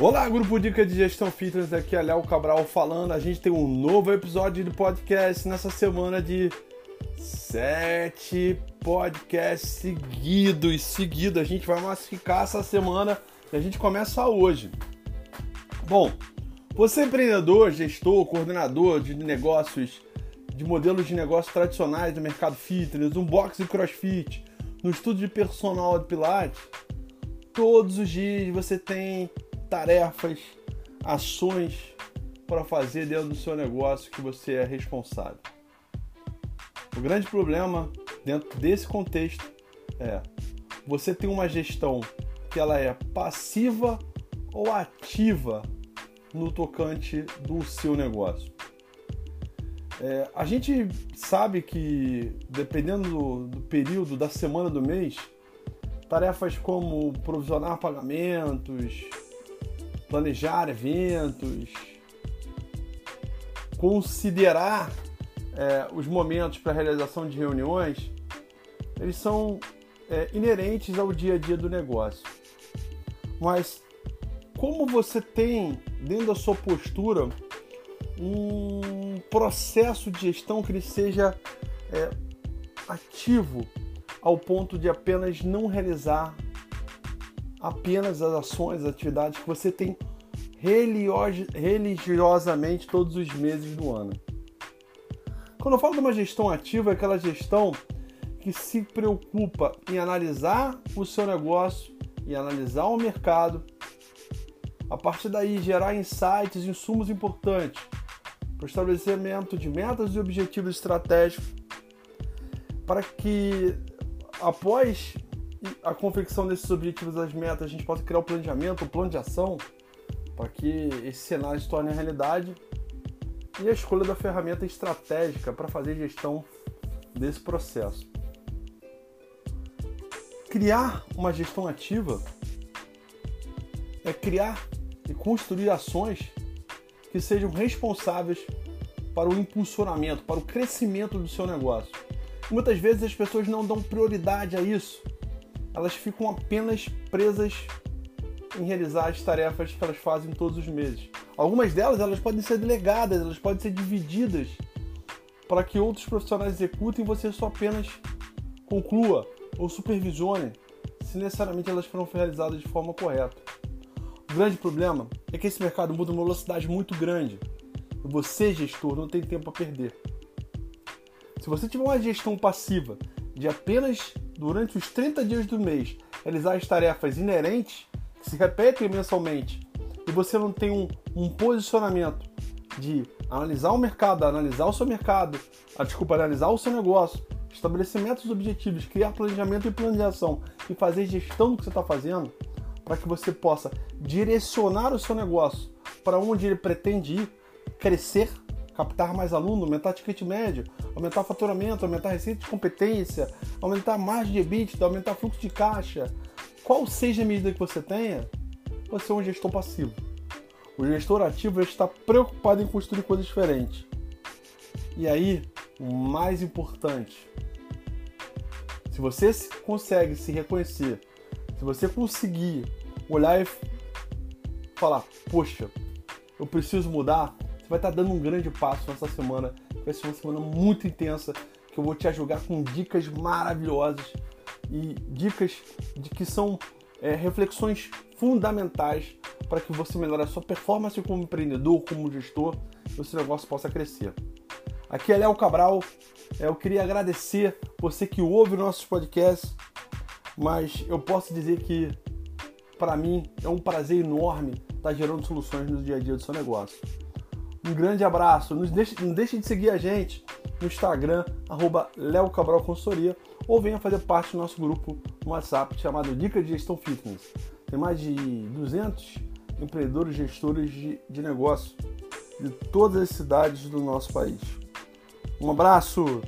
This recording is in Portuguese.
Olá, grupo Dica de Gestão Fitness, aqui é Léo Cabral falando. A gente tem um novo episódio do podcast nessa semana de sete podcasts seguidos. Seguido, a gente vai massificar essa semana e a gente começa hoje. Bom, você é empreendedor, gestor, coordenador de negócios, de modelos de negócios tradicionais do mercado fitness, um box e crossfit, no estudo de personal de pilates, todos os dias você tem tarefas, ações para fazer dentro do seu negócio que você é responsável. O grande problema dentro desse contexto é você tem uma gestão que ela é passiva ou ativa no tocante do seu negócio. É, a gente sabe que dependendo do, do período, da semana do mês, tarefas como provisionar pagamentos, planejar eventos, considerar é, os momentos para realização de reuniões, eles são é, inerentes ao dia a dia do negócio. Mas como você tem dentro da sua postura um processo de gestão que ele seja é, ativo ao ponto de apenas não realizar apenas as ações, as atividades que você tem religiosamente todos os meses do ano. Quando eu falo de uma gestão ativa, é aquela gestão que se preocupa em analisar o seu negócio e analisar o mercado, a partir daí gerar insights, insumos importantes para o estabelecimento de metas e objetivos estratégicos, para que após a confecção desses objetivos das metas, a gente possa criar o planejamento, o plano de ação, para que esse cenário se torne realidade e a escolha da ferramenta estratégica para fazer gestão desse processo. Criar uma gestão ativa é criar e construir ações que sejam responsáveis para o impulsionamento, para o crescimento do seu negócio. Muitas vezes as pessoas não dão prioridade a isso elas ficam apenas presas em realizar as tarefas que elas fazem todos os meses. Algumas delas elas podem ser delegadas, elas podem ser divididas para que outros profissionais executem e você só apenas conclua ou supervisione se necessariamente elas foram realizadas de forma correta. O grande problema é que esse mercado muda uma velocidade muito grande e você, gestor, não tem tempo a perder. Se você tiver uma gestão passiva de apenas durante os 30 dias do mês, realizar as tarefas inerentes, que se repetem mensalmente, e você não tem um, um posicionamento de analisar o mercado, analisar o seu mercado, a, desculpa, analisar o seu negócio, estabelecimento dos objetivos, criar planejamento e planejação e fazer gestão do que você está fazendo, para que você possa direcionar o seu negócio para onde ele pretende ir, crescer captar mais aluno, aumentar ticket médio, aumentar faturamento, aumentar receita de competência, aumentar margem de EBITDA, aumentar fluxo de caixa. Qual seja a medida que você tenha, você é um gestor passivo. O gestor ativo está preocupado em construir coisas diferentes. E aí, o mais importante, se você consegue se reconhecer, se você conseguir olhar e falar, poxa, eu preciso mudar, você vai estar dando um grande passo nessa semana. Vai ser uma semana muito intensa que eu vou te ajudar com dicas maravilhosas e dicas de que são é, reflexões fundamentais para que você melhore a sua performance como empreendedor, como gestor, e o seu negócio possa crescer. Aqui é Léo Cabral. Eu queria agradecer você que ouve nossos podcasts, mas eu posso dizer que para mim é um prazer enorme estar gerando soluções no dia a dia do seu negócio. Um grande abraço. Não deixe, não deixe de seguir a gente no Instagram, arroba Cabral Consultoria, ou venha fazer parte do nosso grupo no WhatsApp chamado Dica de Gestão Fitness. Tem mais de 200 empreendedores gestores de, de negócio de todas as cidades do nosso país. Um abraço!